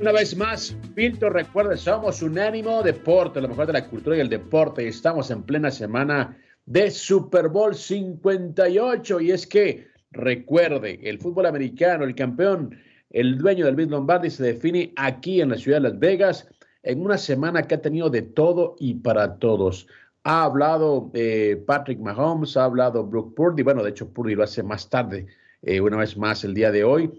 una vez más. Filtro, recuerda, somos Unánimo Deporte, lo mejor de la cultura y el deporte. Estamos en plena semana de Super Bowl 58. Y es que, recuerde, el fútbol americano, el campeón, el dueño del Bill Lombardi se define aquí en la ciudad de Las Vegas en una semana que ha tenido de todo y para todos. Ha hablado eh, Patrick Mahomes, ha hablado Brooke Purdy. Bueno, de hecho, Purdy lo hace más tarde, eh, una vez más el día de hoy.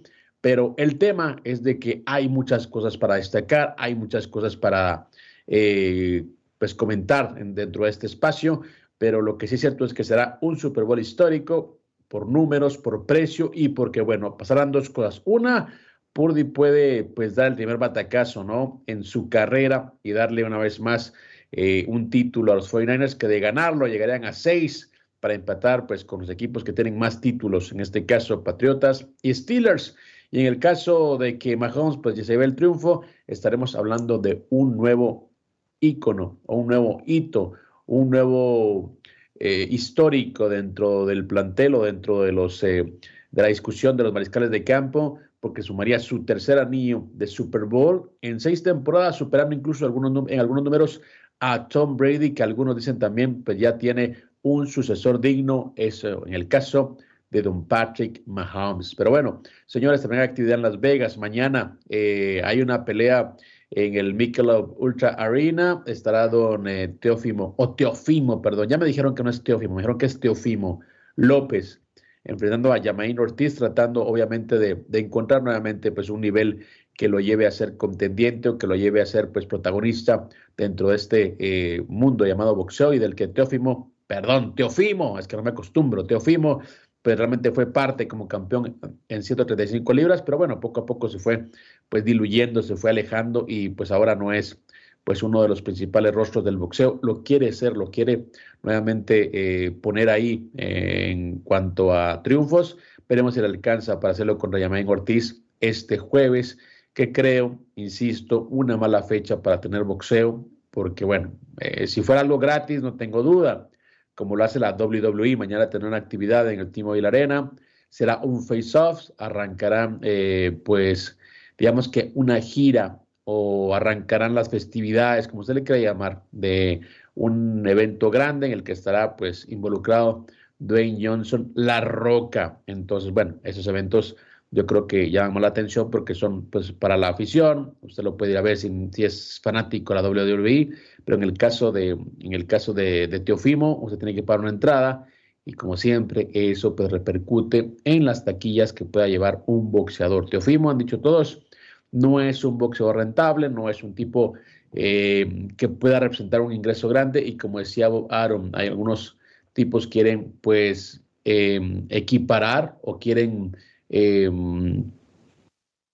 Pero el tema es de que hay muchas cosas para destacar, hay muchas cosas para eh, pues comentar dentro de este espacio, pero lo que sí es cierto es que será un Super Bowl histórico por números, por precio y porque, bueno, pasarán dos cosas. Una, Purdy puede pues dar el primer batacazo, ¿no? En su carrera y darle una vez más eh, un título a los 49ers que de ganarlo llegarían a seis para empatar pues con los equipos que tienen más títulos, en este caso Patriotas y Steelers. Y en el caso de que Mahomes pues ya se ve el triunfo, estaremos hablando de un nuevo ícono o un nuevo hito, un nuevo eh, histórico dentro del plantel o dentro de, los, eh, de la discusión de los mariscales de campo, porque sumaría su tercer anillo de Super Bowl en seis temporadas, superando incluso algunos, en algunos números a Tom Brady, que algunos dicen también pues ya tiene un sucesor digno, eso en el caso de Don Patrick Mahomes. Pero bueno, señores, también hay actividad en Las Vegas. Mañana eh, hay una pelea en el Michelob Ultra Arena. Estará don eh, Teófimo, o Teofimo, perdón. Ya me dijeron que no es Teófimo, me dijeron que es Teofimo López, enfrentando a Yamain Ortiz, tratando obviamente de, encontrar nuevamente pues un nivel que lo lleve a ser contendiente o que lo lleve a ser pues protagonista dentro de este eh, mundo llamado boxeo y del que Teófimo, perdón, Teofimo, es que no me acostumbro, Teofimo pues realmente fue parte como campeón en 135 libras, pero bueno, poco a poco se fue pues diluyendo, se fue alejando y pues ahora no es pues uno de los principales rostros del boxeo, lo quiere ser, lo quiere nuevamente eh, poner ahí eh, en cuanto a triunfos, veremos si le alcanza para hacerlo con Rayamén Ortiz este jueves, que creo, insisto, una mala fecha para tener boxeo, porque bueno, eh, si fuera algo gratis, no tengo duda, como lo hace la WWE. Mañana tendrá una actividad en el T-Mobile Arena. Será un face-off. Arrancarán, eh, pues, digamos que una gira o arrancarán las festividades, como se le quiera llamar, de un evento grande en el que estará, pues, involucrado Dwayne Johnson, La Roca. Entonces, bueno, esos eventos yo creo que llaman la atención porque son pues para la afición, usted lo puede ir a ver si, es fanático de la WWE, pero en el caso de, en el caso de, Teofimo, usted tiene que pagar una entrada y como siempre eso pues repercute en las taquillas que pueda llevar un boxeador. Teofimo, han dicho todos, no es un boxeador rentable, no es un tipo eh, que pueda representar un ingreso grande y como decía Bob Aaron, hay algunos tipos quieren pues eh, equiparar o quieren eh,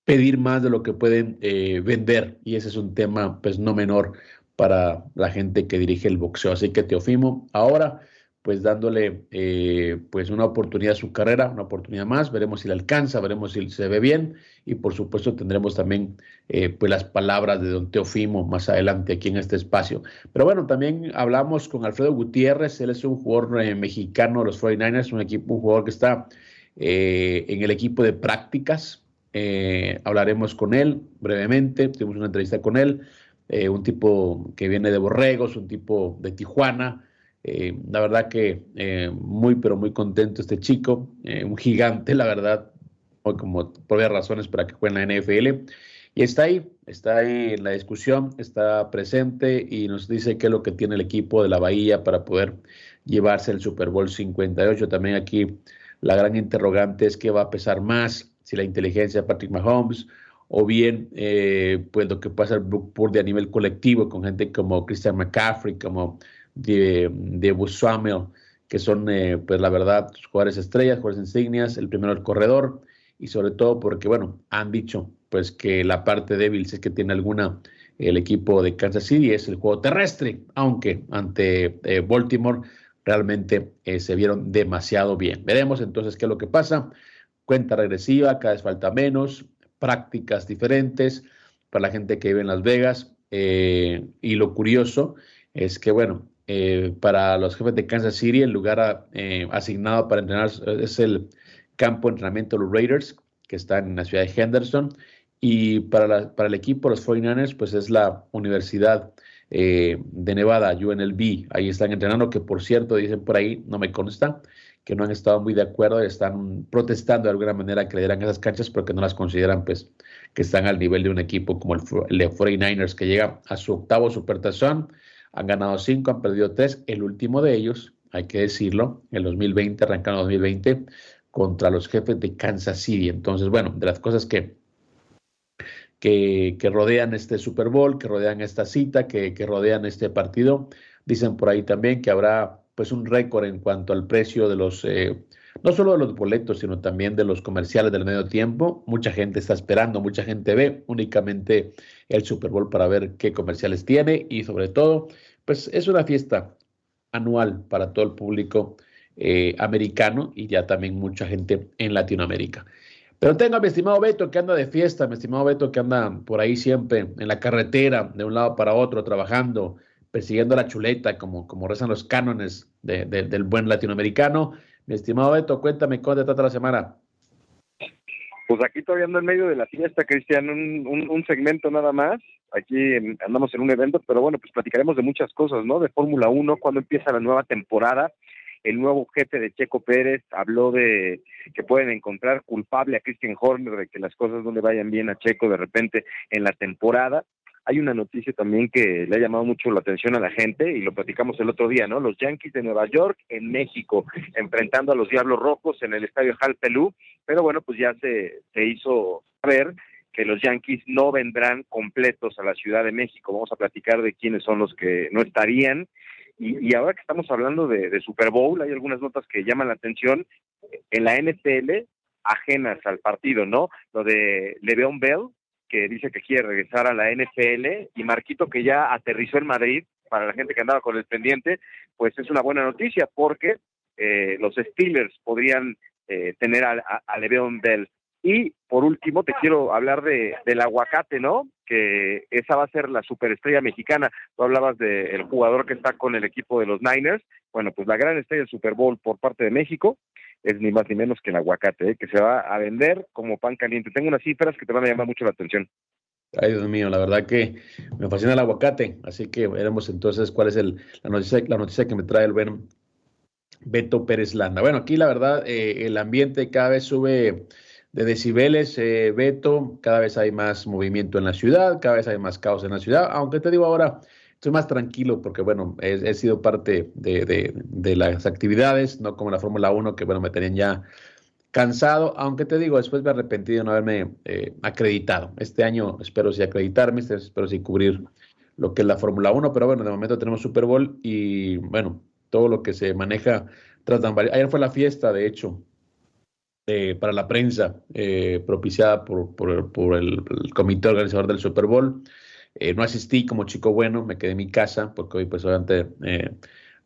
pedir más de lo que pueden vender y ese es un tema pues no menor para la gente que dirige el boxeo. Así que Teofimo, ahora pues dándole eh, pues una oportunidad a su carrera, una oportunidad más, veremos si le alcanza, veremos si se ve bien y por supuesto tendremos también eh, pues las palabras de don Teofimo más adelante aquí en este espacio. Pero bueno, también hablamos con Alfredo Gutiérrez, él es un jugador eh, mexicano de los 49ers, un equipo, un jugador que está en el equipo de prácticas, hablaremos con él brevemente, tuvimos una entrevista con él, eh, un tipo que viene de Borregos, un tipo de Tijuana. Eh, la verdad que eh, muy, pero muy contento este chico, un gigante, la verdad, como por varias razones para que juegue en la NFL. Y está ahí, está ahí en la discusión, está presente y nos dice qué es lo que tiene el equipo de la Bahía para poder llevarse el Super Bowl 58. También aquí la gran interrogante es qué va a pesar más, si la inteligencia de Patrick Mahomes o bien eh, pues lo que pasa el Brook Purdy a nivel colectivo con gente como Christian McCaffrey, como de, de Samuel, que son eh, pues la verdad jugadores estrellas, jugadores insignias, el primero el corredor y sobre todo porque bueno, han dicho pues que la parte débil, si es que tiene alguna el equipo de Kansas City, es el juego terrestre, aunque ante eh, Baltimore realmente eh, se vieron demasiado bien. Veremos entonces qué es lo que pasa. Cuenta regresiva, cada vez falta menos, prácticas diferentes para la gente que vive en Las Vegas. Eh, y lo curioso es que, bueno, para los jefes de Kansas City, el lugar asignado para entrenar es el campo de entrenamiento de los Raiders, que está en la ciudad de Henderson. Y para, para el equipo, los 49ers, pues es la Universidad eh, de Nevada, UNLV. Ahí están entrenando, que por cierto, dicen por ahí, no me consta, que no han estado muy de acuerdo, están protestando de alguna manera que le dieran esas canchas, porque no las consideran, pues, que están al nivel de un equipo como el, el 49ers, que llega a su octavo supertazón. Han ganado cinco, han perdido tres. El último de ellos, hay que decirlo, el 2020, arrancando 2020, contra los jefes de Kansas City. Entonces, bueno, de las cosas que que, rodean este Super Bowl, que rodean esta cita, que, rodean este partido. Dicen por ahí también que habrá pues un récord en cuanto al precio de los, eh, no solo de los boletos, sino también de los comerciales del medio tiempo. Mucha gente está esperando, mucha gente ve únicamente el Super Bowl para ver qué comerciales tiene y sobre todo, pues es una fiesta anual para todo el público eh, americano y ya también mucha gente en Latinoamérica. Pero tengo a mi estimado Beto que anda de fiesta, mi estimado Beto que anda por ahí siempre en la carretera, de un lado para otro, trabajando, persiguiendo la chuleta, como, como rezan los cánones del buen latinoamericano. Mi estimado Beto, cuéntame cómo te trata la semana. Pues aquí todavía ando en medio de la fiesta, Cristian, un, un, segmento nada más. Aquí andamos en un evento, pero bueno, pues platicaremos de muchas cosas, ¿no? De Fórmula 1, cuando empieza la nueva temporada el nuevo jefe de Checo Pérez habló de que pueden encontrar culpable a Christian Horner de que las cosas no le vayan bien a Checo de repente en la temporada. Hay una noticia también que le ha llamado mucho la atención a la gente y lo platicamos el otro día, ¿no? Los Yankees de Nueva York en México enfrentando a los Diablos Rojos en el estadio Hal Pelú, pero bueno, pues ya se, se hizo saber que los Yankees no vendrán completos a la Ciudad de México. Vamos a platicar de quiénes son los que no estarían y, ahora que estamos hablando de, Super Bowl, hay algunas notas que llaman la atención en la NFL ajenas al partido, ¿no? Lo de Le'Veon Bell, que dice que quiere regresar a la NFL, y Marquito, que ya aterrizó en Madrid, para la gente que andaba con el pendiente, pues es una buena noticia, porque eh, los Steelers podrían eh, tener a, a, a Le'Veon Bell. Y por último, te quiero hablar de, del aguacate, ¿no? Que esa va a ser la superestrella mexicana. Tú hablabas del jugador que está con el equipo de los Niners. Bueno, pues la gran estrella del Super Bowl por parte de México es ni más ni menos que el aguacate, ¿eh? que se va a vender como pan caliente. Tengo unas cifras que te van a llamar mucho la atención. Ay, Dios mío, la verdad que me fascina el aguacate, así que veremos entonces cuál es el, la, noticia, la noticia que me trae el buen Beto Pérez Landa. Bueno, aquí la verdad, eh, el ambiente cada vez sube de decibeles, eh, Beto, cada vez hay más movimiento en la ciudad, cada vez hay más caos en la ciudad, aunque te digo ahora, estoy más tranquilo porque, bueno, he, sido parte de, las actividades, no como la Fórmula 1, que, bueno, me tenían ya cansado, aunque te digo, después me he arrepentido de no haberme eh, acreditado. Este año espero sí acreditarme, este, espero sí cubrir lo que es la Fórmula 1, pero bueno, de momento tenemos Super Bowl y, bueno, todo lo que se maneja tras Ayer fue la fiesta, de hecho, eh, para la prensa eh, propiciada por, por, el, comité organizador del Super Bowl. Eh, no asistí como chico bueno, me quedé en mi casa porque hoy pues obviamente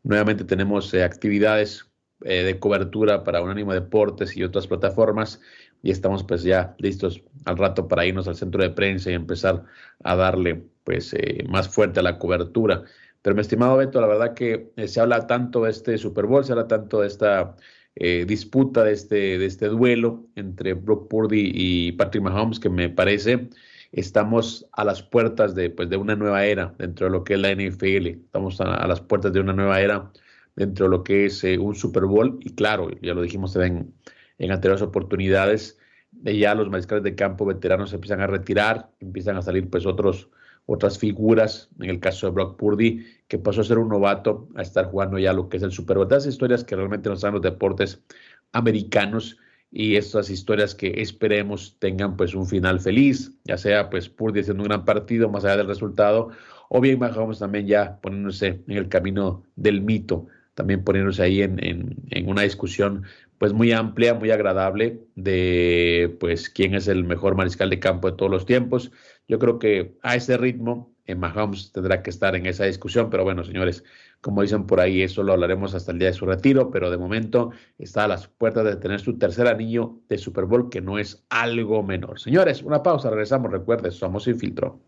nuevamente tenemos actividades de cobertura para Unánimo Deportes y otras plataformas y estamos pues ya listos al rato para irnos al centro de prensa y empezar a darle pues más fuerte a la cobertura. Pero mi estimado Beto, la verdad que se habla tanto de este Super Bowl, se habla tanto de esta eh, disputa de este, de este duelo entre Brock Purdy y Patrick Mahomes, que me parece estamos a las puertas de, pues, de una nueva era dentro de lo que es la NFL. Estamos a, las puertas de una nueva era dentro de lo que es eh, un Super Bowl. Y claro, ya lo dijimos en, en anteriores oportunidades, ya los mariscales de campo veteranos se empiezan a retirar, empiezan a salir pues otros, otras figuras, en el caso de Brock Purdy, que pasó a ser un novato a estar jugando ya lo que es el Super Bowl. Estas historias que realmente nos dan los deportes americanos y estas historias que esperemos tengan pues un final feliz, ya sea pues Purdy haciendo un gran partido más allá del resultado, o bien Mahomes también ya poniéndose en el camino del mito, también poniéndose ahí en, en una discusión pues muy amplia, muy agradable de pues quién es el mejor mariscal de campo de todos los tiempos. Yo creo que a ese ritmo en Mahomes tendrá que estar en esa discusión, pero bueno, señores, como dicen por ahí, eso lo hablaremos hasta el día de su retiro, pero de momento está a las puertas de tener su tercer anillo de Super Bowl, que no es algo menor. Señores, una pausa, regresamos, recuerden, somos sin filtro.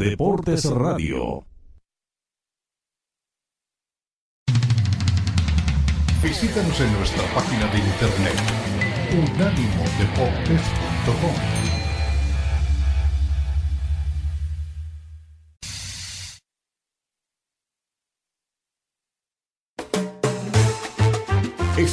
Deportes Radio. Visítanos en nuestra página de internet unánimodeportes.com.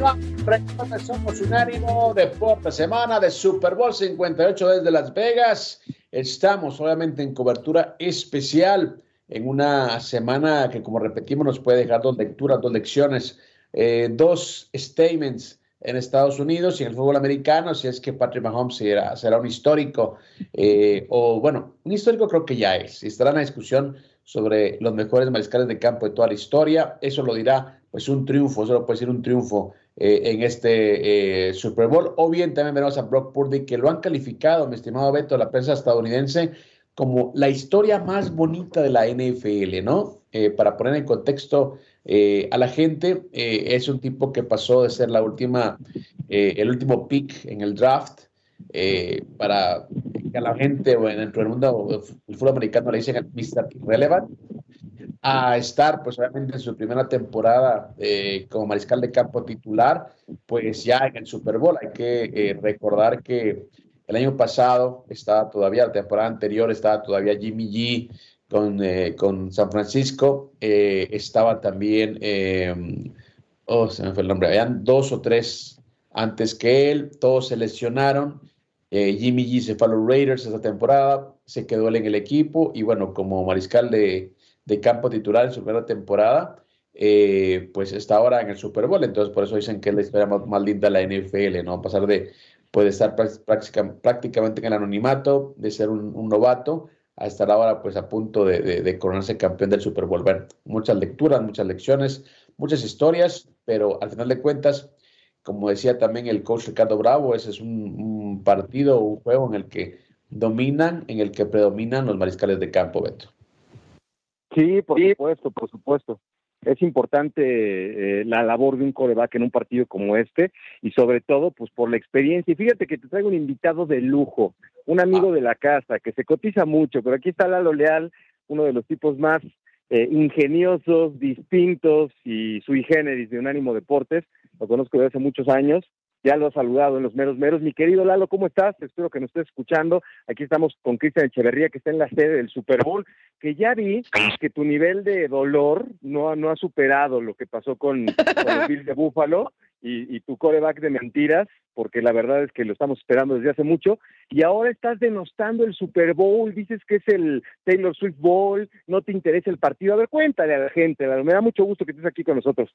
Continuamos, somos Unánimo Deporte, semana de Super Bowl 58 desde Las Vegas. Estamos obviamente en cobertura especial en una semana que, como repetimos, nos puede dejar dos lecturas, dos lecciones, eh, dos statements en Estados Unidos y en el fútbol americano, si es que Patrick Mahomes será, será un histórico, eh, o bueno, un histórico creo que ya es, estará en la discusión sobre los mejores mariscales de campo de toda la historia, eso lo dirá pues un triunfo, eso puede ser un triunfo eh, en este eh, Super Bowl. O bien también veremos a Brock Purdy, que lo han calificado, mi estimado Beto, la prensa estadounidense, como la historia más bonita de la NFL, ¿no? Eh, para poner en contexto a la gente, es un tipo que pasó de ser la última, el último pick en el draft, para que a la gente o dentro del mundo del fútbol americano le dicen Mr. Irrelevant, a estar, pues obviamente en su primera temporada eh, como mariscal de campo titular, pues ya en el Super Bowl. Hay que eh, recordar que el año pasado estaba todavía, la temporada anterior estaba todavía Jimmy G con, eh, con San Francisco, estaba también, oh, se me fue el nombre, habían dos o tres antes que él, todos se lesionaron. Jimmy G se fue a los Raiders esa temporada, se quedó él en el equipo y bueno, como mariscal de, de campo titular en su primera temporada, eh, pues está ahora en el Super Bowl. Entonces, por eso dicen que es la historia más, linda de la NFL, ¿no? Pasar de, puede estar prácticamente en el anonimato, de ser un, novato, a estar ahora pues a punto de, coronarse campeón del Super Bowl. Muchas lecturas, muchas lecciones, muchas historias, pero al final de cuentas, como decía también el coach Ricardo Bravo, ese es un, un partido, un juego en el que dominan, en el que predominan los mariscales de campo, Beto. Sí, por supuesto, por supuesto. Es importante eh, la labor de un coreback en un partido como este y sobre todo pues por la experiencia. Y fíjate que te traigo un invitado de lujo, un amigo ah. de la casa que se cotiza mucho, pero aquí está Lalo Leal, uno de los tipos más eh, ingeniosos, distintos y sui generis de Unánimo Deportes. Lo conozco desde hace muchos años ya lo ha saludado en los meros meros. Mi querido Lalo, ¿cómo estás? Espero que nos estés escuchando. Aquí estamos con Cristian Echeverría, que está en la sede del Super Bowl, que ya vi que tu nivel de dolor no, no ha superado lo que pasó con, el Bill de Búfalo y, y, tu coreback de mentiras, porque la verdad es que lo estamos esperando desde hace mucho, y ahora estás denostando el Super Bowl, dices que es el Taylor Swift Bowl, no te interesa el partido. A ver, cuéntale a la gente, Lalo. me da mucho gusto que estés aquí con nosotros.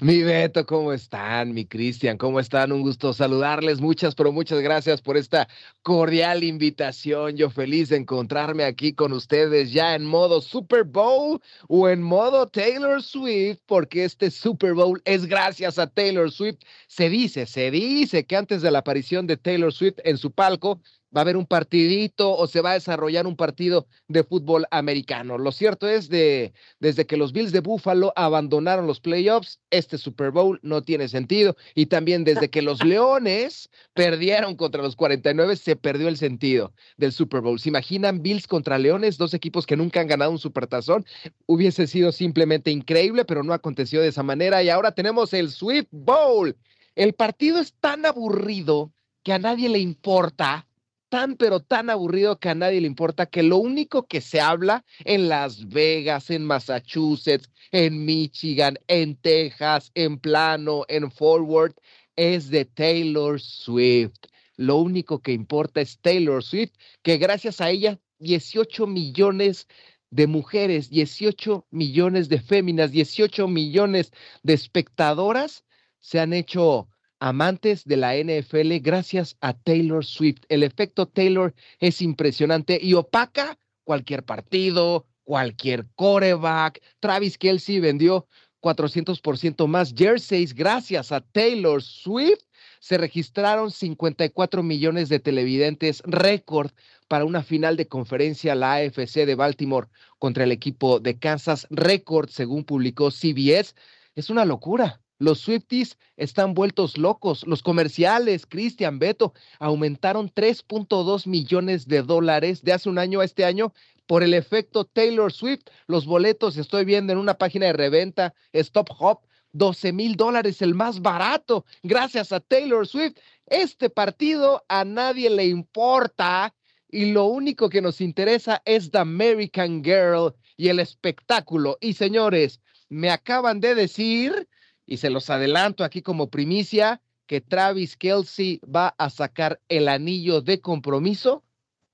Mi Beto, ¿cómo están? Mi Cristian, ¿cómo están? Un gusto saludarles. Muchas, pero muchas gracias por esta cordial invitación. Yo feliz de encontrarme aquí con ustedes ya en modo Super Bowl o en modo Taylor Swift, porque este Super Bowl es gracias a Taylor Swift. Se dice, se dice que antes de la aparición de Taylor Swift en su palco, va a haber un partidito o se va a desarrollar un partido de fútbol americano. Lo cierto es de desde que los Bills de Buffalo abandonaron los playoffs, este Super Bowl no tiene sentido y también desde que los Leones perdieron contra los 49 se perdió el sentido del Super Bowl. ¿Se imaginan Bills contra Leones, dos equipos que nunca han ganado un supertazón? Hubiese sido simplemente increíble, pero no aconteció de esa manera y ahora tenemos el Sweet Bowl. El partido es tan aburrido que a nadie le importa tan pero tan aburrido que a nadie le importa que lo único que se habla en Las Vegas, en Massachusetts, en Michigan, en Texas, en Plano, en Forward, es de Taylor Swift. Lo único que importa es Taylor Swift, que gracias a ella 18 millones de mujeres, 18 millones de féminas, 18 millones de espectadoras se han hecho amantes de la NFL gracias a Taylor Swift. El efecto Taylor es impresionante y opaca cualquier partido, cualquier coreback. Travis Kelsey vendió 400% más jerseys gracias a Taylor Swift. Se registraron 54 millones de televidentes, récord para una final de conferencia la AFC de Baltimore contra el equipo de Kansas, récord según publicó CBS. Es una locura. Los Swifties están vueltos locos. Los comerciales, Cristian Beto, aumentaron 3.2 millones de dólares de hace un año a este año por el efecto Taylor Swift. Los boletos estoy viendo en una página de reventa, Stop Hop, 12 mil dólares, el más barato, gracias a Taylor Swift. Este partido a nadie le importa y lo único que nos interesa es The American Girl y el espectáculo. Y señores, me acaban de decir y se los adelanto aquí como primicia, que Travis Kelsey va a sacar el anillo de compromiso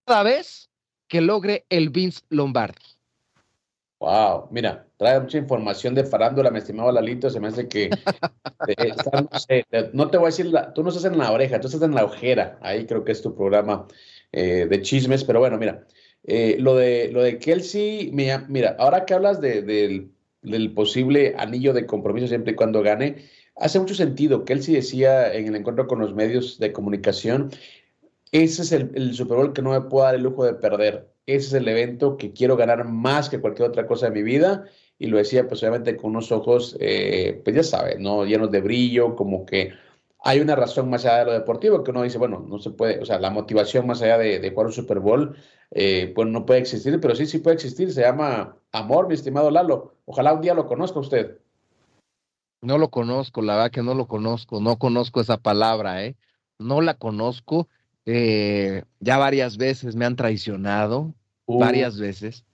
cada vez que logre el Vince Lombardi. Wow, mira, trae mucha información de farándula, mi estimado Lalito, se me hace que no, te voy a decir, tú no estás en la oreja, tú estás en la ojera, ahí creo que es tu programa eh, de chismes, pero bueno, mira, eh, lo, de, lo de Kelsey, mira, mira ahora que hablas de, del del posible anillo de compromiso siempre y cuando gane, hace mucho sentido. que él sí decía en el encuentro con los medios de comunicación, ese es el, Super Bowl que no me puedo dar el lujo de perder. Ese es el evento que quiero ganar más que cualquier otra cosa de mi vida. Y lo decía, pues obviamente con unos ojos, eh, pues ya sabes, ¿no? Llenos de brillo, como que hay una razón más allá de lo deportivo, que uno dice, bueno, no se puede, o sea, la motivación más allá de, de jugar un Super Bowl, eh, pues no puede existir, pero sí, sí puede existir, se llama amor, mi estimado Lalo. Ojalá un día lo conozca usted. No lo conozco, la verdad que no lo conozco, no conozco esa palabra, ¿eh? No la conozco. Eh, ya varias veces me han traicionado, uh. varias veces.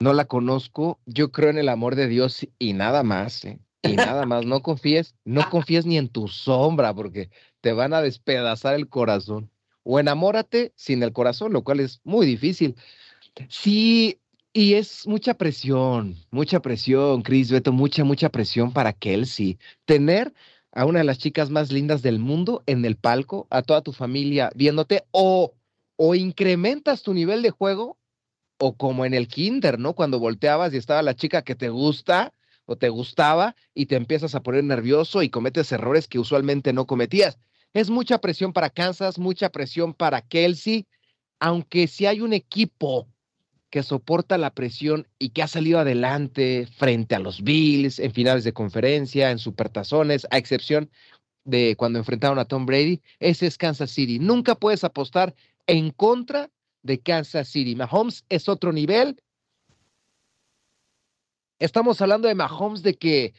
No la conozco. Yo creo en el amor de Dios y nada más, ¿eh? Y nada más, no confíes, no confíes ni en tu sombra, porque te van a despedazar el corazón. O enamórate sin el corazón, lo cual es muy difícil. Sí, y es mucha presión, mucha presión, Chris Beto, mucha, mucha presión para Kelsey. Tener a una de las chicas más lindas del mundo en el palco, a toda tu familia viéndote, o, o incrementas tu nivel de juego, o como en el kinder, ¿no? Cuando volteabas y estaba la chica que te gusta, o te gustaba y te empiezas a poner nervioso y cometes errores que usualmente no cometías. Es mucha presión para Kansas, mucha presión para Kelsey, aunque si hay un equipo que soporta la presión y que ha salido adelante frente a los Bills en finales de conferencia, en supertazones, a excepción de cuando enfrentaron a Tom Brady, ese es Kansas City. Nunca puedes apostar en contra de Kansas City. Mahomes es otro nivel, Estamos hablando de Mahomes de que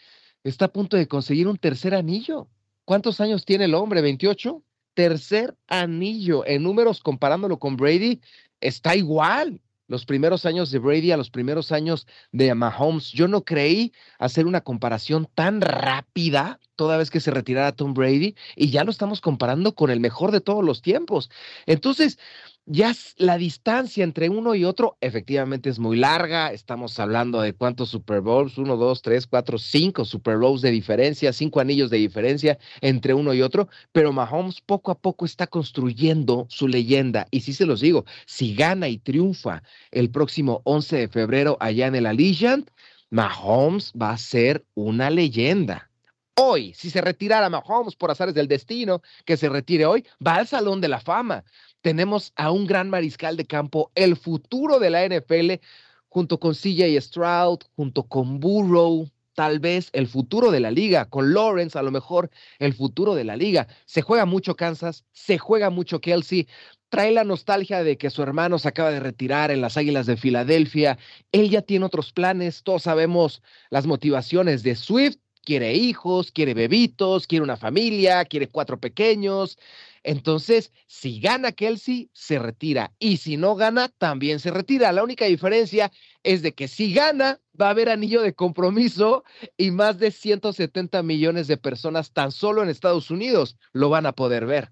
está a punto de conseguir un tercer anillo. ¿Cuántos años tiene el hombre? ¿28? Tercer anillo. En números, comparándolo con Brady, está igual. Los primeros años de Brady a los primeros años de Mahomes. Yo no creí hacer una comparación tan rápida toda vez que se retirara Tom Brady y ya lo estamos comparando con el mejor de todos los tiempos. Entonces, ya la distancia entre uno y otro efectivamente es muy larga. Estamos hablando de cuántos Super Bowls, uno, dos, tres, cuatro, cinco Super Bowls de diferencia, cinco anillos de diferencia entre uno y otro, pero Mahomes poco a poco está construyendo su leyenda. Y sí se los digo, si gana y triunfa el próximo 11 de febrero allá en el Allegiant, Mahomes va a ser una leyenda Hoy, si se retirara Mahomes por azares del destino, que se retire hoy, va al Salón de la Fama. Tenemos a un gran mariscal de campo, el futuro de la NFL, junto con CJ Stroud, junto con Burrow, tal vez el futuro de la liga, con Lawrence a lo mejor el futuro de la liga. Se juega mucho Kansas, se juega mucho Kelsey, trae la nostalgia de que su hermano se acaba de retirar en las Águilas de Filadelfia, él ya tiene otros planes, todos sabemos las motivaciones de Swift quiere hijos, quiere bebitos, quiere una familia, quiere cuatro pequeños. Entonces, si gana Kelsey, se retira. Y si no gana, también se retira. La única diferencia es de que si gana, va a haber anillo de compromiso y más de 170 millones de personas tan solo en Estados Unidos lo van a poder ver.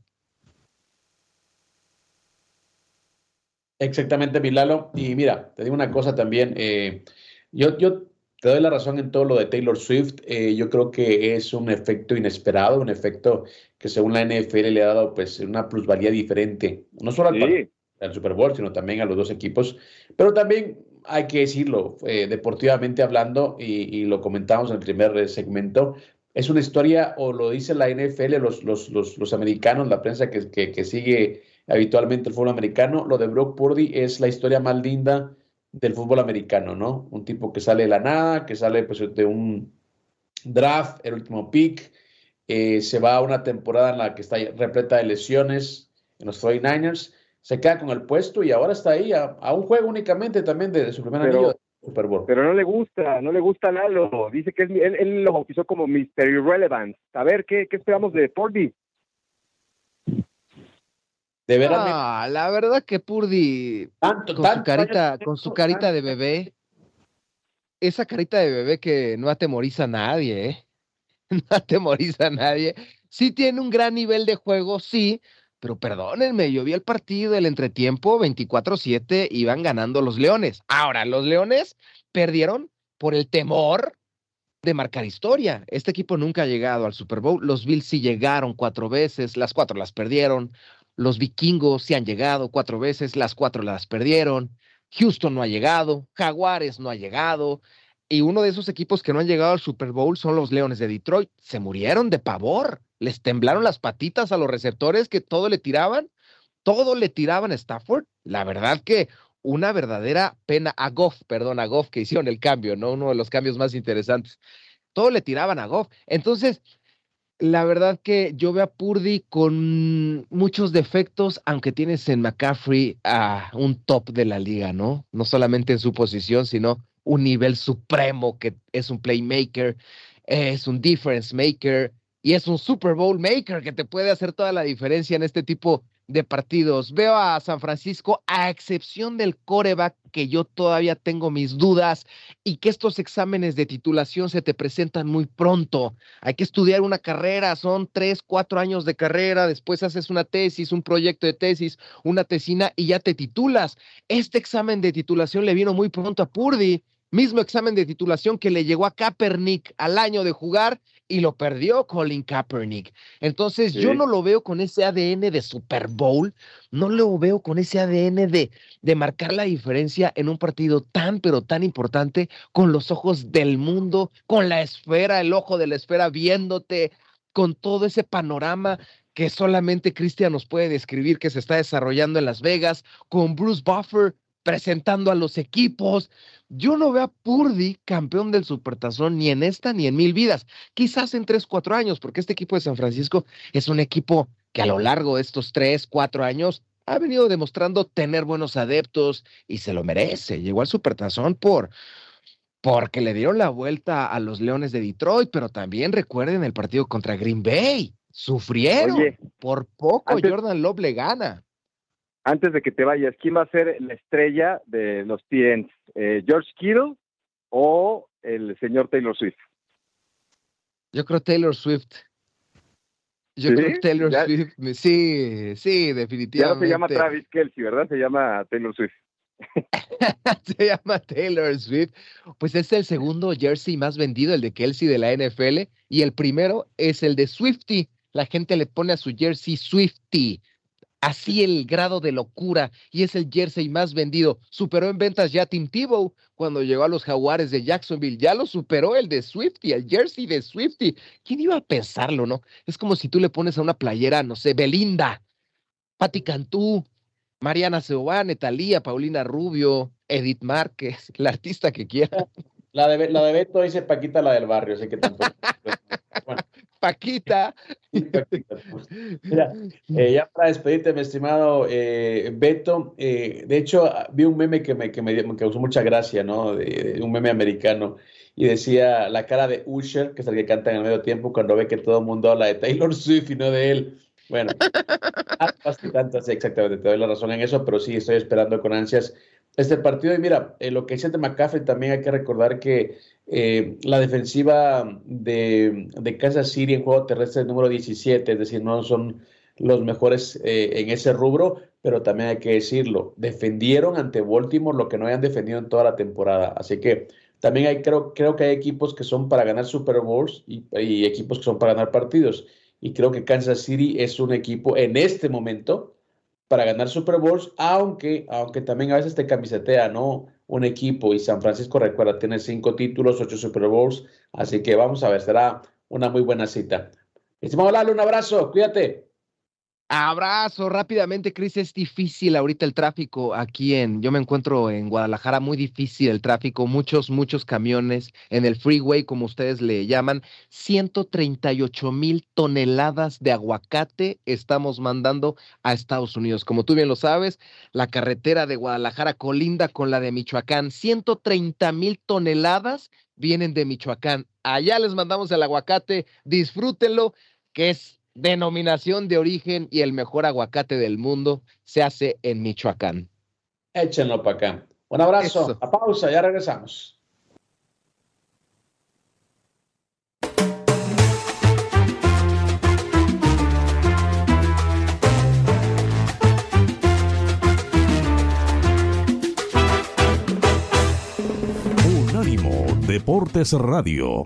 Exactamente, Milalo. Y mira, te digo una cosa también. Eh, yo, yo te doy la razón en todo lo de Taylor Swift. Eh, yo creo que es un efecto inesperado, un efecto que según la NFL le ha dado pues una plusvalía diferente, no solo al, Super Bowl, sino también a los dos equipos. Pero también hay que decirlo, eh, deportivamente hablando, y, lo comentamos en el primer segmento, es una historia, o lo dice la NFL, los, los, los, los americanos, la prensa que, que, que sigue habitualmente el fútbol americano, lo de Brock Purdy es la historia más linda del fútbol americano, ¿no? Un tipo que sale de la nada, que sale pues, de un draft, el último pick, eh, se va a una temporada en la que está repleta de lesiones en los 49ers, se queda con el puesto y ahora está ahí a, un juego únicamente también de, su primer anillo de Super Bowl. Pero no le gusta, no le gusta a Lalo. Dice que él, lo bautizó como Mr. Irrelevant. A ver, ¿qué, qué esperamos de Pordy? De Ah, la verdad que Purdy con su carita, con su carita de bebé, esa carita de bebé que no atemoriza a nadie, ¿eh? no atemoriza a nadie. Sí tiene un gran nivel de juego, sí, pero perdónenme, yo vi el partido, el entretiempo, 24-7, iban ganando los Leones. Ahora, los Leones perdieron por el temor de marcar historia. Este equipo nunca ha llegado al Super Bowl. Los Bills sí llegaron cuatro veces, las cuatro las perdieron. Los vikingos se han llegado cuatro veces, las cuatro las perdieron. Houston no ha llegado, Jaguares no ha llegado. Y uno de esos equipos que no han llegado al Super Bowl son los Leones de Detroit. Se murieron de pavor. Les temblaron las patitas a los receptores que todo le tiraban. Todo le tiraban a Stafford. La verdad que una verdadera pena a Goff, perdón, a Goff que hicieron el cambio, ¿no? Uno de los cambios más interesantes. Todo le tiraban a Goff. Entonces, la verdad que yo veo a Purdy con muchos defectos, aunque tienes en McCaffrey a un top de la liga, ¿no? No solamente en su posición, sino un nivel supremo que es un playmaker, es un difference maker y es un Super Bowl maker que te puede hacer toda la diferencia en este tipo de partidos. Veo a San Francisco, a excepción del coreback, que yo todavía tengo mis dudas y que estos exámenes de titulación se te presentan muy pronto. Hay que estudiar una carrera, son tres, cuatro años de carrera, después haces una tesis, un proyecto de tesis, una tesina y ya te titulas. Este examen de titulación le vino muy pronto a Purdy mismo examen de titulación que le llegó a Kaepernick al año de jugar y lo perdió Colin Kaepernick. Entonces yo no lo veo con ese ADN de Super Bowl, no lo veo con ese ADN de, de marcar la diferencia en un partido tan, pero tan importante, con los ojos del mundo, con la esfera, el ojo de la esfera viéndote, con todo ese panorama que solamente Cristian nos puede describir que se está desarrollando en Las Vegas, con Bruce Buffer presentando a los equipos. Yo no veo a Purdy campeón del Supertazón ni en esta ni en mil vidas. Quizás en tres, cuatro años, porque este equipo de San Francisco es un equipo que a lo largo de estos tres, cuatro años ha venido demostrando tener buenos adeptos y se lo merece. Llegó al Supertazón por porque le dieron la vuelta a los Leones de Detroit, pero también recuerden el partido contra Green Bay. Sufrieron. por poco Jordan Love le gana antes de que te vayas, ¿quién va a ser la estrella de los TNs? Eh, ¿George Kittle o el señor Taylor Swift? Yo creo Taylor Swift. Yo creo Taylor Swift. Sí, sí, definitivamente. Ya no se llama Travis Kelsey, ¿verdad? Se llama Taylor Swift. se llama Taylor Swift. Pues es el segundo jersey más vendido, el de Kelsey de la NFL, y el primero es el de Swifty. La gente le pone a su jersey Swifty Así el grado de locura y es el jersey más vendido. Superó en ventas ya Tim Tebow cuando llegó a los Jaguares de Jacksonville. Ya lo superó el de Swifty, el jersey de Swifty. ¿Quién iba a pensarlo, no? Es como si tú le pones a una playera, no sé, Belinda, Patti Cantú, Mariana Seoane, Talía, Paulina Rubio, Edith Márquez, la artista que quiera. La de, la de Beto dice Paquita, la del barrio, así que tampoco. Paquita. Mira, eh, ya para despedirte, mi estimado eh, Beto, eh, de hecho, vi un meme que me, que me, causó mucha gracia, ¿no? De, un meme americano, y decía la cara de Usher, que es el que canta en el medio tiempo, cuando ve que todo el mundo habla de Taylor Swift y no de él. Bueno, tanto, exactamente, te doy la razón en eso, pero sí, estoy esperando con ansias este partido. Y mira, lo que dice de McCaffrey también hay que recordar que eh, la defensiva de, de, Kansas City en juego terrestre número 17, es decir, no son los mejores eh, en ese rubro, pero también hay que decirlo, defendieron ante Baltimore lo que no hayan defendido en toda la temporada. Así que también hay, creo, creo que hay equipos que son para ganar Super Bowls y, y equipos que son para ganar partidos. Y creo que Kansas City es un equipo en este momento para ganar Super Bowls, aunque, aunque también a veces te camisetea, ¿no? un equipo y San Francisco, recuerda, tiene cinco títulos, ocho Super Bowls, así que vamos a ver, será una muy buena cita. Estimado Lalo, un abrazo, cuídate. Abrazo rápidamente, Cris. Es difícil ahorita el tráfico aquí en. Yo me encuentro en Guadalajara, muy difícil el tráfico, muchos, muchos camiones en el freeway, como ustedes le llaman. 138 mil toneladas de aguacate estamos mandando a Estados Unidos. Como tú bien lo sabes, la carretera de Guadalajara colinda con la de Michoacán. 130 mil toneladas vienen de Michoacán. Allá les mandamos el aguacate, disfrútenlo, que es denominación de origen y el mejor aguacate del mundo se hace en Michoacán. Échenlo para acá. Un abrazo. A pausa, ya regresamos. Unánimo Deportes Radio.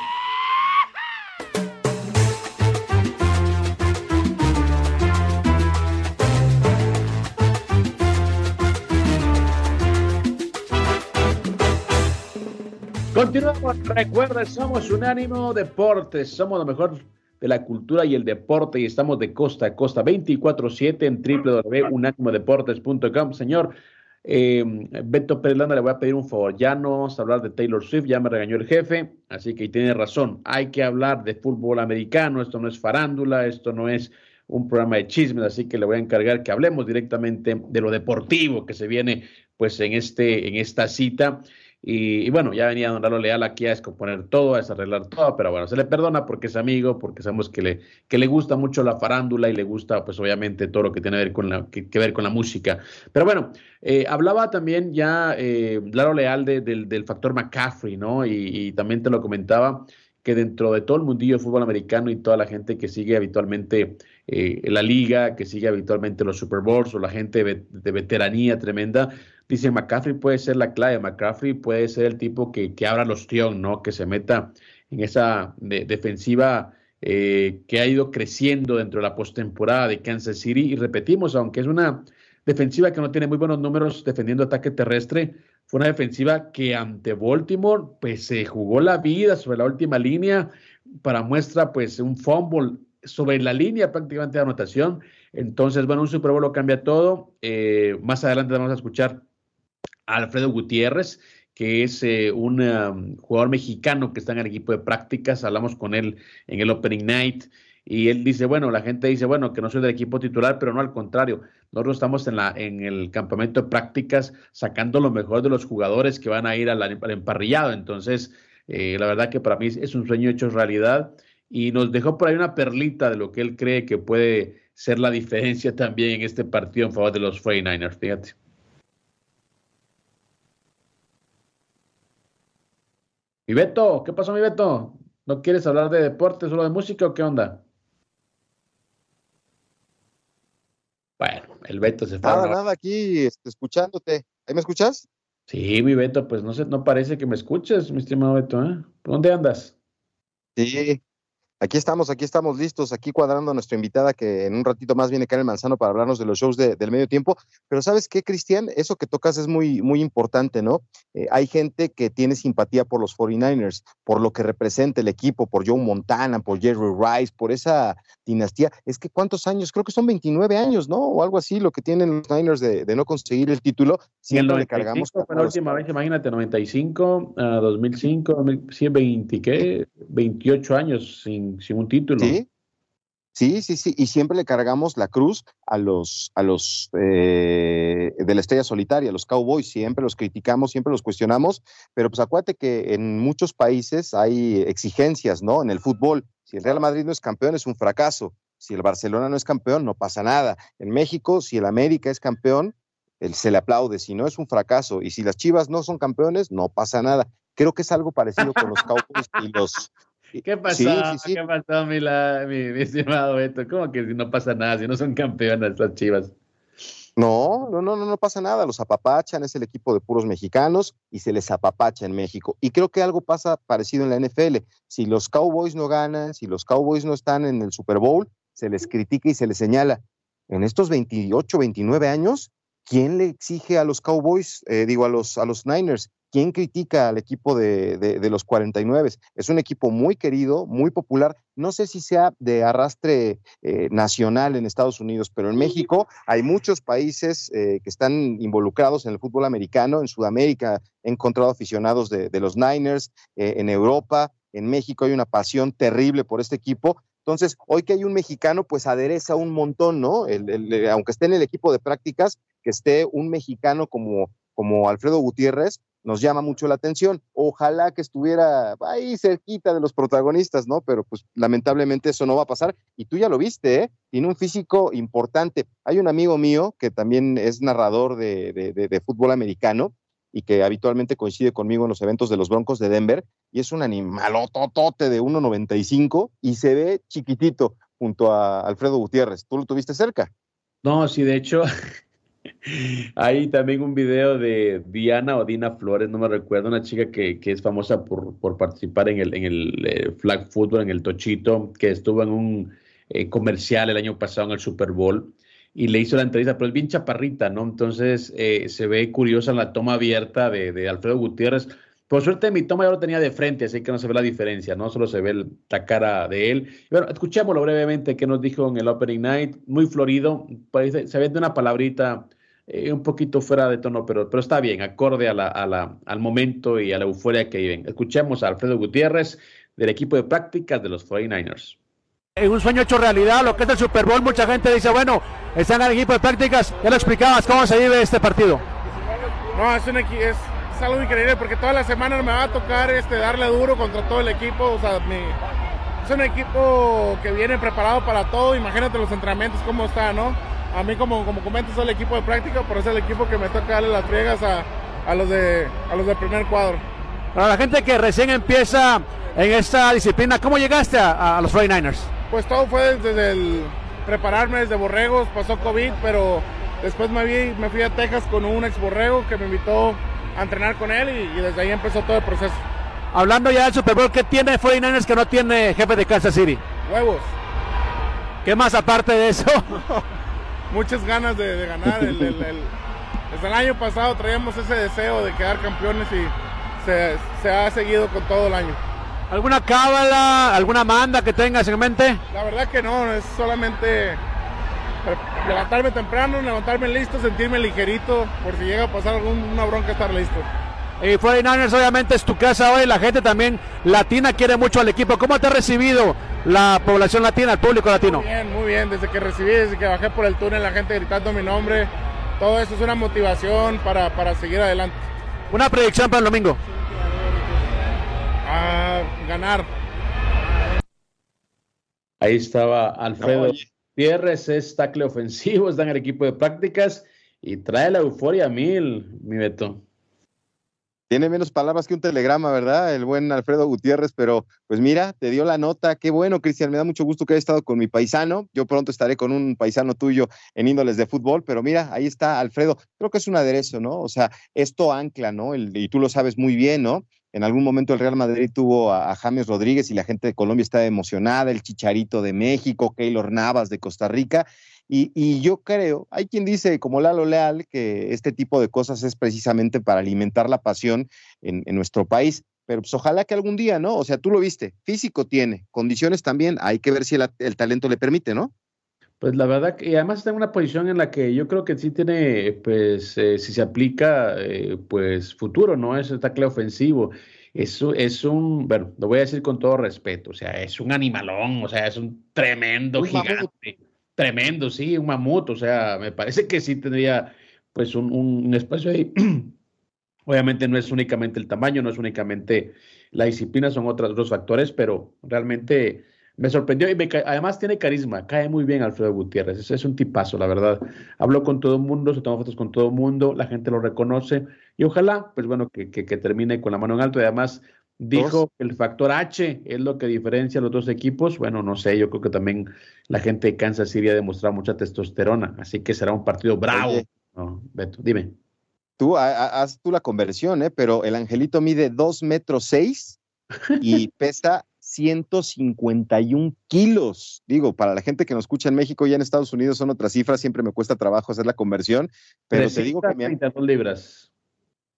Continuamos, recuerda, somos Unánimo Deportes, somos lo mejor de la cultura y el deporte y estamos de costa a costa. 24-7 en www.unánimodeportes.com. Señor eh, Beto Pérez le voy a pedir un favor, ya no vamos a hablar de Taylor Swift, ya me regañó el jefe, así que tiene razón, hay que hablar de fútbol americano, esto no es farándula, esto no es un programa de chismes, así que le voy a encargar que hablemos directamente de lo deportivo que se viene pues en, este, en esta cita. Y, bueno, ya venía Don Lalo Leal aquí a descomponer todo, a desarreglar todo, pero bueno, se le perdona porque es amigo, porque sabemos que le, que le gusta mucho la farándula y le gusta, pues obviamente, todo lo que tiene que ver con la, que, ver con la música. Pero bueno, eh, hablaba también ya eh, Leal del, factor McCaffrey, ¿no? Y, también te lo comentaba que dentro de todo el mundillo de fútbol americano y toda la gente que sigue habitualmente eh, la liga, que sigue habitualmente los Super Bowls o la gente de veteranía tremenda, Dice, McCaffrey puede ser la clave, McCaffrey puede ser el tipo que, que abra los tion, ¿no? Que se meta en esa defensiva eh, que ha ido creciendo dentro de la postemporada de Kansas City. Y repetimos, aunque es una defensiva que no tiene muy buenos números defendiendo ataque terrestre, fue una defensiva que ante Baltimore, pues se jugó la vida sobre la última línea. Para muestra, pues un fumble sobre la línea prácticamente de anotación. Entonces, bueno, un Super Bowl cambia todo. Eh, más adelante vamos a escuchar Alfredo Gutiérrez, que es eh, un um, jugador mexicano que está en el equipo de prácticas. Hablamos con él en el Opening Night y él dice, bueno, la gente dice, bueno, que no soy del equipo titular, pero no al contrario. Nosotros estamos en, la, en el campamento de prácticas sacando lo mejor de los jugadores que van a ir al, emparrillado. Entonces, eh, la verdad que para mí es un sueño hecho realidad y nos dejó por ahí una perlita de lo que él cree que puede ser la diferencia también en este partido en favor de los 49ers. Fíjate. Mi Beto, ¿qué pasó, mi Beto? ¿No quieres hablar de deporte, solo de música o qué onda? Bueno, el Beto se fue. Nada, nada, aquí este, escuchándote. ¿Ahí me escuchas? Sí, mi Beto, pues no sé, no parece que me escuches, mi estimado Beto, ¿eh? ¿Dónde andas? Sí, Aquí estamos, aquí estamos listos, aquí cuadrando a nuestra invitada que en un ratito más viene Karen Manzano para hablarnos de los shows del medio tiempo. Pero sabes qué, Cristian, eso que tocas es muy, muy importante, ¿no? Eh, hay gente que tiene simpatía por los 49ers, por lo que representa el equipo, por Joe Montana, por Jerry Rice, por esa dinastía. Es que cuántos años, creo que son 29 años, ¿no? O algo así, lo que tienen los Niners de, no conseguir el título. Siempre le cargamos. Fue la última vez, imagínate, 95, a 2005, 2020, ¿qué? 28 años sin sin, un título. Sí. Sí, sí, sí, y siempre le cargamos la cruz a los, a los eh, de la estrella solitaria, a los Cowboys, siempre los criticamos, siempre los cuestionamos, pero pues acuérdate que en muchos países hay exigencias, ¿no? En el fútbol, si el Real Madrid no es campeón es un fracaso, si el Barcelona no es campeón no pasa nada, en México si el América es campeón, él se le aplaude, si no es un fracaso, y si las Chivas no son campeones no pasa nada. Creo que es algo parecido con los Cowboys y los, ¿Qué pasó? ¿Qué pasó, mi, mi, estimado Beto? ¿Cómo que si no pasa nada, si no son campeonas las chivas? No, no, no, no, pasa nada. Los apapachan, es el equipo de puros mexicanos y se les apapacha en México. Y creo que algo pasa parecido en la NFL. Si los Cowboys no ganan, si los Cowboys no están en el Super Bowl, se les critica y se les señala. En estos 28, 29 años, ¿quién le exige a los Cowboys, eh, digo, a los, a los Niners, ¿Quién critica al equipo de, los 49? Es un equipo muy querido, muy popular. No sé si sea de arrastre eh, nacional en Estados Unidos, pero en México hay muchos países eh, que están involucrados en el fútbol americano. En Sudamérica he encontrado aficionados de, los Niners, eh, en Europa, en México hay una pasión terrible por este equipo. Entonces, hoy que hay un mexicano, pues adereza un montón, ¿no? aunque esté en el equipo de prácticas, que esté un mexicano como, como Alfredo Gutiérrez, nos llama mucho la atención. Ojalá que estuviera ahí cerquita de los protagonistas, ¿no? Pero pues lamentablemente eso no va a pasar. Y tú ya lo viste, ¿eh? Tiene un físico importante. Hay un amigo mío que también es narrador de, de, fútbol americano y que habitualmente coincide conmigo en los eventos de los Broncos de Denver y es un animalototote de 1.95 y se ve chiquitito junto a Alfredo Gutiérrez. ¿Tú lo tuviste cerca? No, sí, de hecho, Hay también un video de Diana o Dina Flores, no me recuerdo, una chica que, es famosa por, participar en el, en el eh, flag football, en el tochito, que estuvo en un eh, comercial el año pasado en el Super Bowl y le hizo la entrevista, pero es bien chaparrita, ¿no? Entonces eh, se ve curiosa la toma abierta de, de, Alfredo Gutiérrez. Por suerte mi toma ya lo tenía de frente, así que no se ve la diferencia, ¿no? Solo se ve la cara de él. bueno, escuchémoslo brevemente que nos dijo en el Opening Night, muy florido, parece, se vende una palabrita eh, un poquito fuera de tono, pero, pero está bien, acorde a la, a la, al momento y a la euforia que viven. Escuchemos a Alfredo Gutiérrez del equipo de prácticas de los 49ers. En un sueño hecho realidad, lo que es el Super Bowl, mucha gente dice, bueno, están en el equipo de prácticas, ya lo explicabas, ¿cómo se vive este partido? No, es un equipo, es es algo increíble porque todas las semanas me va a tocar este, darle duro contra todo el equipo. O sea, es un equipo que viene preparado para todo. Imagínate los entrenamientos, cómo está, ¿no? A mí, como, como comentas, soy el equipo de práctica, pero es el equipo que me toca darle las friegas a, los, de, a los del primer cuadro. Para la gente que recién empieza en esta disciplina, ¿cómo llegaste a, los 49ers? Pues todo fue desde el prepararme desde Borregos, pasó COVID, pero después me, vi, me fui a Texas con un ex Borrego que me invitó a entrenar con él y, desde ahí empezó todo el proceso. Hablando ya del Super Bowl, ¿qué tiene 49ers que no tiene jefe de Kansas City? Huevos. ¿Qué más aparte de eso? Muchas ganas de, ganar. desde el año pasado traíamos ese deseo de quedar campeones y se, se ha seguido con todo el año. ¿Alguna cábala, alguna manda que tengas en mente? La verdad que no, es solamente levantarme temprano, levantarme listo, sentirme ligerito, por si llega a pasar alguna bronca, estar listo. Y 49ers obviamente es tu casa hoy, la gente también latina quiere mucho al equipo. ¿Cómo te ha recibido la población latina, el público latino? Muy bien, muy bien, desde que recibí, desde que bajé por el túnel, la gente gritando mi nombre, todo eso es una motivación para, para seguir adelante. ¿Una predicción para el domingo? A ganar. Ahí estaba Alfredo. Pierres es tackle ofensivo, está en el equipo de prácticas y trae la euforia a mil, mi Beto. Tiene menos palabras que un telegrama, ¿verdad? El buen Alfredo Gutiérrez, pero pues mira, te dio la nota. Qué bueno, Cristian, me da mucho gusto que hayas estado con mi paisano. Yo pronto estaré con un paisano tuyo en índoles de fútbol, pero mira, ahí está Alfredo. Creo que es un aderezo, ¿no? O sea, esto ancla, ¿no? y tú lo sabes muy bien, ¿no? En algún momento el Real Madrid tuvo a, James Rodríguez y la gente de Colombia está emocionada, el Chicharito de México, Keylor Navas de Costa Rica, y, yo creo, hay quien dice, como Lalo Leal, que este tipo de cosas es precisamente para alimentar la pasión en, nuestro país. Pero pues ojalá que algún día, ¿no? O sea, tú lo viste, físico tiene, condiciones también, hay que ver si el, talento le permite, ¿no? Pues la verdad, y además está en una posición en la que yo creo que sí tiene, pues, eh, si se aplica, eh, pues, futuro, ¿no? Es está claro ofensivo. Eso es un, bueno, lo voy a decir con todo respeto, o sea, es un animalón, o sea, es un tremendo gigante. Tremendo, sí, un mamut, o sea, me parece que sí tendría pues un, espacio ahí. Obviamente no es únicamente el tamaño, no es únicamente la disciplina, son otros dos factores, pero realmente me sorprendió y me además tiene carisma, cae muy bien Alfredo Gutiérrez, es, es un tipazo, la verdad. Habló con todo el mundo, se tomó fotos con todo el mundo, la gente lo reconoce y ojalá, pues bueno, que, que, que termine con la mano en alto y además Dijo que el factor H es lo que diferencia a los dos equipos. Bueno, no sé, yo creo que también la gente de Kansas City ha demostrado mucha testosterona, así que será un partido bravo. Beto, dime. Tú haz tú la conversión, ¿eh? pero el Angelito mide 2 metros 6 y pesa 151 kilos. Digo, para la gente que nos escucha en México y en Estados Unidos son otras cifras, siempre me cuesta trabajo hacer la conversión, pero te digo que me... libras.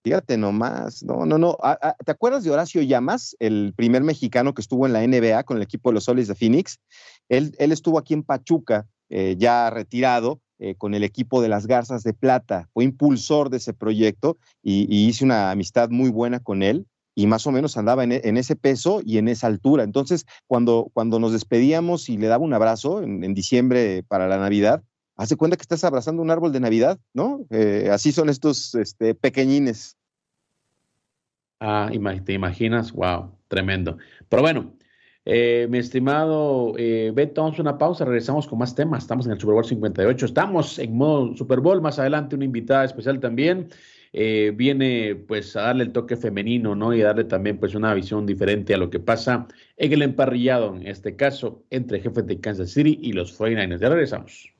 Fíjate nomás, no, no, no. ¿Te acuerdas de Horacio Llamas, el primer mexicano que estuvo en la NBA con el equipo de los Soles de Phoenix? Él, él estuvo aquí en Pachuca, eh, ya retirado, eh, con el equipo de las Garzas de Plata. Fue impulsor de ese proyecto y, hice una amistad muy buena con él y más o menos andaba en, ese peso y en esa altura. Entonces, cuando, cuando nos despedíamos y le daba un abrazo en, diciembre para la Navidad, hace cuenta que estás abrazando un árbol de Navidad, ¿no? Eh, así son estos este, pequeñines. Ah, te imaginas, wow, tremendo. Pero bueno, eh, mi estimado eh, Beto, vamos a una pausa, regresamos con más temas. Estamos en el Super Bowl 58, estamos en modo Super Bowl, más adelante una invitada especial también. Viene pues a darle el toque femenino, ¿no? Y darle también pues una visión diferente a lo que pasa en el emparrillado, en este caso, entre jefes de Kansas City y los 49ers. Ya regresamos.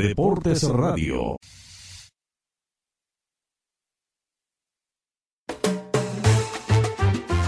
Deportes Radio.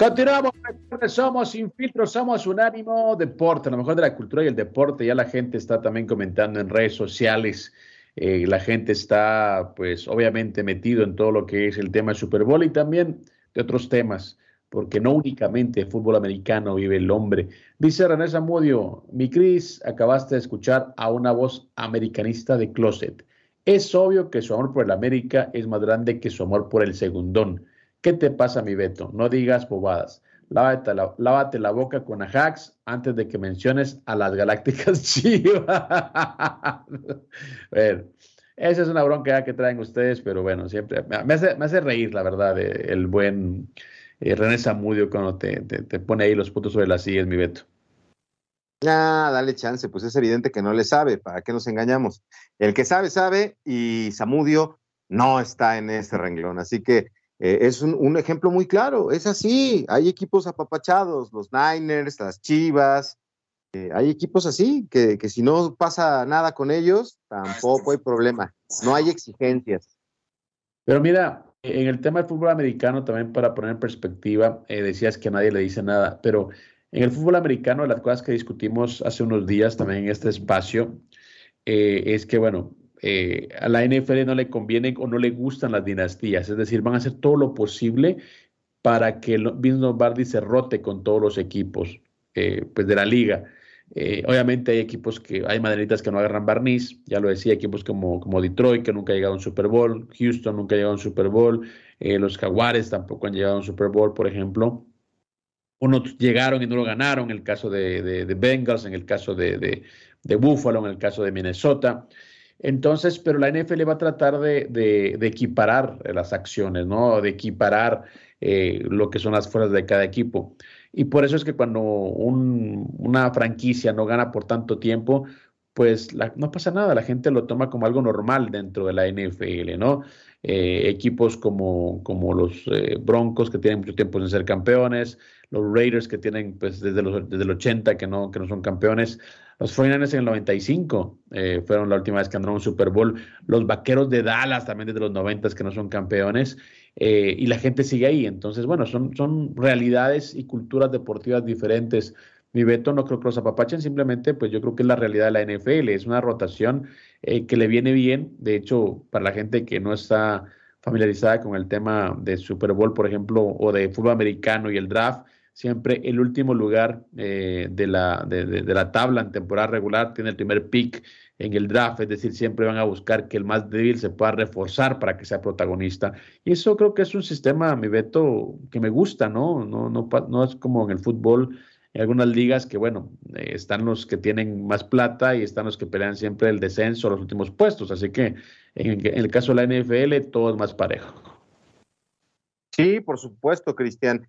Continuamos, somos Sin Filtro, somos Unánimo Deporte, lo mejor de la cultura y el deporte. Ya la gente está también comentando en redes sociales. Eh, la gente está, pues, obviamente metido en todo lo que es el tema de Super Bowl y también de otros temas, porque no únicamente el fútbol americano vive el hombre. Dice René Zamudio, mi Cris, acabaste de escuchar a una voz americanista de Closet. Es obvio que su amor por el América es más grande que su amor por el segundón. ¿Qué te pasa, mi Beto? No digas bobadas. Lávate la, boca con Ajax antes de que menciones a las galácticas chivas. bueno, esa es una bronca que traen ustedes, pero bueno, siempre me hace, reír, la verdad, eh, el buen eh, René Zamudio cuando te, te, pone ahí los puntos sobre las sillas, mi Beto. Ah, dale chance, pues es evidente que no le sabe, ¿para qué nos engañamos? El que sabe, sabe, y Zamudio no está en ese renglón, así que eh, es un, ejemplo muy claro, es así, hay equipos apapachados, los Niners, las Chivas, eh, hay equipos así, que, si no pasa nada con ellos, tampoco hay problema, no hay exigencias. Pero mira, en el tema del fútbol americano, también para poner en perspectiva, eh, decías que nadie le dice nada, pero en el fútbol americano, las cosas que discutimos hace unos días también en este espacio, es que, bueno, eh, a la NFL no le conviene o no le gustan las dinastías, es decir, van a hacer todo lo posible para que Vince Lombardi se rote con todos los equipos eh, pues de la liga. Eh, obviamente hay equipos que, hay maderitas que no agarran barniz, ya lo decía, equipos como, como Detroit que nunca ha llegado a un Super Bowl, Houston nunca ha llegado a un Super Bowl, eh, los Jaguares tampoco han llegado a un Super Bowl, por ejemplo. Unos llegaron y no lo ganaron, en el caso de, de, Bengals, en el caso de, de, Buffalo, en el caso de Minnesota. Entonces, pero la NFL va a tratar de, equiparar las acciones, ¿no? De equiparar eh, lo que son las fuerzas de cada equipo. Y por eso es que cuando una franquicia no gana por tanto tiempo, pues no pasa nada, la gente lo toma como algo normal dentro de la NFL, ¿no? Eh, equipos como, los eh, Broncos que tienen mucho tiempo sin ser campeones, los Raiders que tienen pues desde, los, desde el 80 que no, que no son campeones, los 49ers en el 95 eh, fueron la última vez que andaron un Super Bowl, los Vaqueros de Dallas también desde los 90 que no son campeones, y la gente sigue ahí. Entonces, bueno, son, son realidades y culturas deportivas diferentes. Mi veto no creo que los apapachen, simplemente pues yo creo que es la realidad de la NFL, es una rotación eh, que le viene bien, de hecho, para la gente que no está familiarizada con el tema de Super Bowl, por ejemplo, o de fútbol americano y el draft, siempre el último lugar eh, de, la, de, de, la tabla en temporada regular tiene el primer pick en el draft, es decir, siempre van a buscar que el más débil se pueda reforzar para que sea protagonista. Y eso creo que es un sistema, mi veto, que me gusta, ¿no? No, no, no es como en el fútbol hay algunas ligas que, bueno, eh, están los que tienen más plata y están los que pelean siempre el descenso, los últimos puestos. Así que en, el caso de la NFL, todo es más parejo. Sí, por supuesto, Cristian.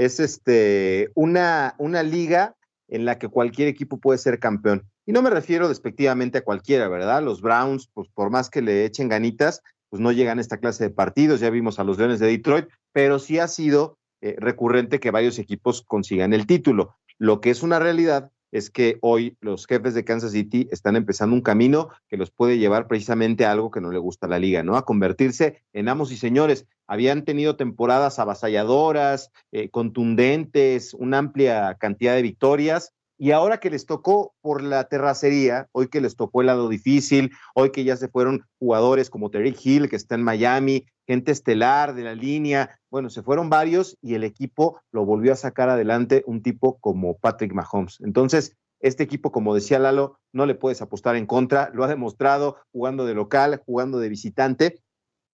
Es este una, una liga en la que cualquier equipo puede ser campeón. Y no me refiero despectivamente a cualquiera, ¿verdad? Los Browns, pues por más que le echen ganitas, pues no llegan a esta clase de partidos. Ya vimos a los Leones de Detroit, pero sí ha sido eh, recurrente que varios equipos consigan el título. Lo que es una realidad es que hoy los jefes de Kansas City están empezando un camino que los puede llevar precisamente a algo que no le gusta a la liga, ¿no? A convertirse en amos y señores. Habían tenido temporadas avasalladoras, eh, contundentes, una amplia cantidad de victorias, y ahora que les tocó por la terracería, hoy que les tocó el lado difícil, hoy que ya se fueron jugadores como Terry Hill, que está en Miami, gente estelar de la línea, bueno, se fueron varios y el equipo lo volvió a sacar adelante un tipo como Patrick Mahomes. Entonces, este equipo, como decía Lalo, no le puedes apostar en contra, lo ha demostrado jugando de local, jugando de visitante.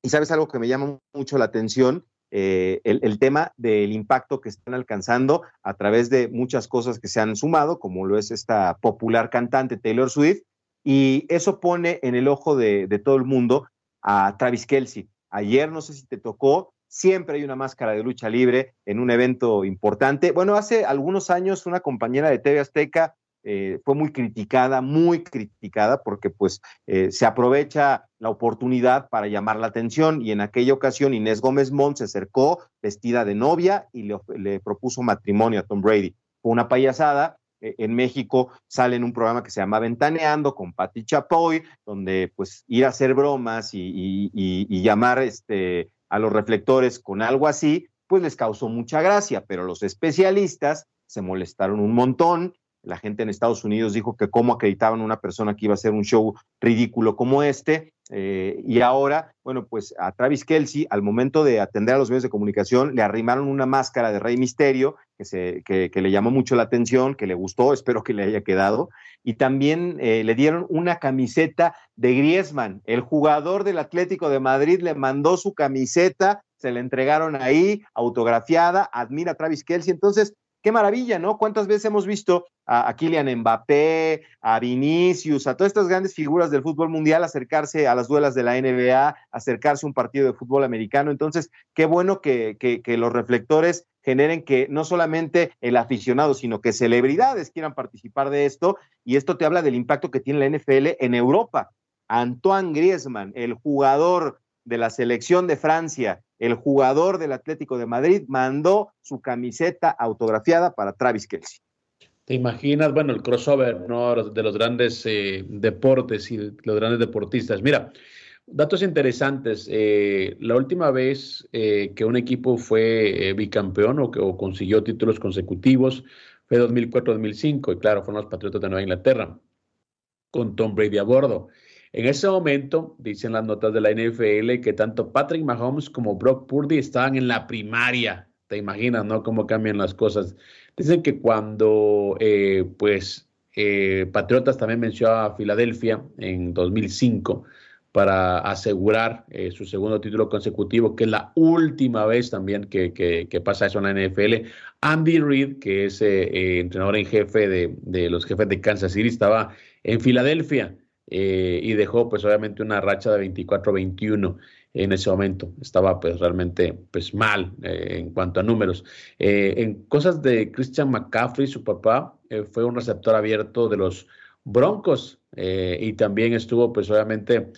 Y sabes algo que me llama mucho la atención, eh, el, tema del impacto que están alcanzando a través de muchas cosas que se han sumado, como lo es esta popular cantante Taylor Swift, y eso pone en el ojo de, de todo el mundo a Travis Kelsey. Ayer, no sé si te tocó, siempre hay una máscara de lucha libre en un evento importante. Bueno, hace algunos años una compañera de TV Azteca eh, fue muy criticada, muy criticada, porque pues eh, se aprovecha la oportunidad para llamar la atención y en aquella ocasión Inés Gómez Mont se acercó vestida de novia y le, propuso matrimonio a Tom Brady. Fue una payasada, eh, en México sale en un programa que se llama Ventaneando con Patti Chapoy, donde pues ir a hacer bromas y, y, llamar este, a los reflectores con algo así, pues les causó mucha gracia, pero los especialistas se molestaron un montón la gente en Estados Unidos dijo que cómo acreditaban a una persona que iba a hacer un show ridículo como este. Eh, y ahora, bueno, pues a Travis Kelsey, al momento de atender a los medios de comunicación, le arrimaron una máscara de Rey Misterio que, se, que, le llamó mucho la atención, que le gustó, espero que le haya quedado. Y también eh, le dieron una camiseta de Griezmann. El jugador del Atlético de Madrid le mandó su camiseta, se la entregaron ahí, autografiada, admira a Travis Kelsey. Entonces, qué maravilla, ¿no? ¿Cuántas veces hemos visto a, Kylian Mbappé, a Vinicius, a todas estas grandes figuras del fútbol mundial acercarse a las duelas de la NBA, acercarse a un partido de fútbol americano? Entonces, qué bueno que, que los reflectores generen que no solamente el aficionado, sino que celebridades quieran participar de esto. Y esto te habla del impacto que tiene la NFL en Europa. Antoine Griezmann, el jugador de la selección de Francia, el jugador del Atlético de Madrid, mandó su camiseta autografiada para Travis Kelsey. ¿Te imaginas, bueno, el crossover ¿no? de los grandes eh, deportes y los grandes deportistas? Mira, datos interesantes. Eh, la última vez eh, que un equipo fue bicampeón o, que, consiguió títulos consecutivos fue 2004-2005, y claro, fueron los Patriotas de Nueva Inglaterra, con Tom Brady a bordo. En ese momento, dicen las notas de la NFL, que tanto Patrick Mahomes como Brock Purdy estaban en la primaria. Te imaginas, ¿no? Cómo cambian las cosas. Dicen que cuando, eh, pues, eh, Patriotas también venció a Filadelfia en 2005 para asegurar eh, su segundo título consecutivo, que es la última vez también que, pasa eso en la NFL. Andy Reid, que es eh, entrenador en jefe de, los jefes de Kansas City, estaba en Filadelfia y dejó pues obviamente una racha de 24-21 en ese momento. Estaba pues realmente pues mal eh, en cuanto a números. Eh, en cosas de Christian McCaffrey, su papá, eh, fue un receptor abierto de los Broncos y también estuvo pues obviamente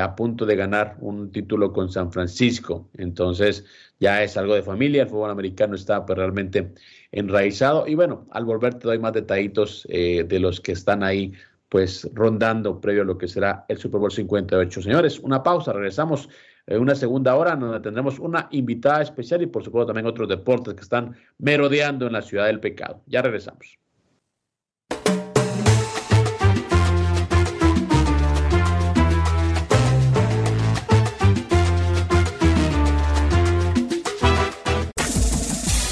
a punto de ganar un título con San Francisco. Entonces ya es algo de familia, el fútbol americano está pues realmente enraizado. Y bueno, al volver te doy más detallitos de los que están ahí pues rondando previo a lo que será el Super Bowl 58. Señores, una pausa, regresamos en una segunda hora donde tendremos una invitada especial y por supuesto también otros deportes que están merodeando en la ciudad del pecado. Ya regresamos.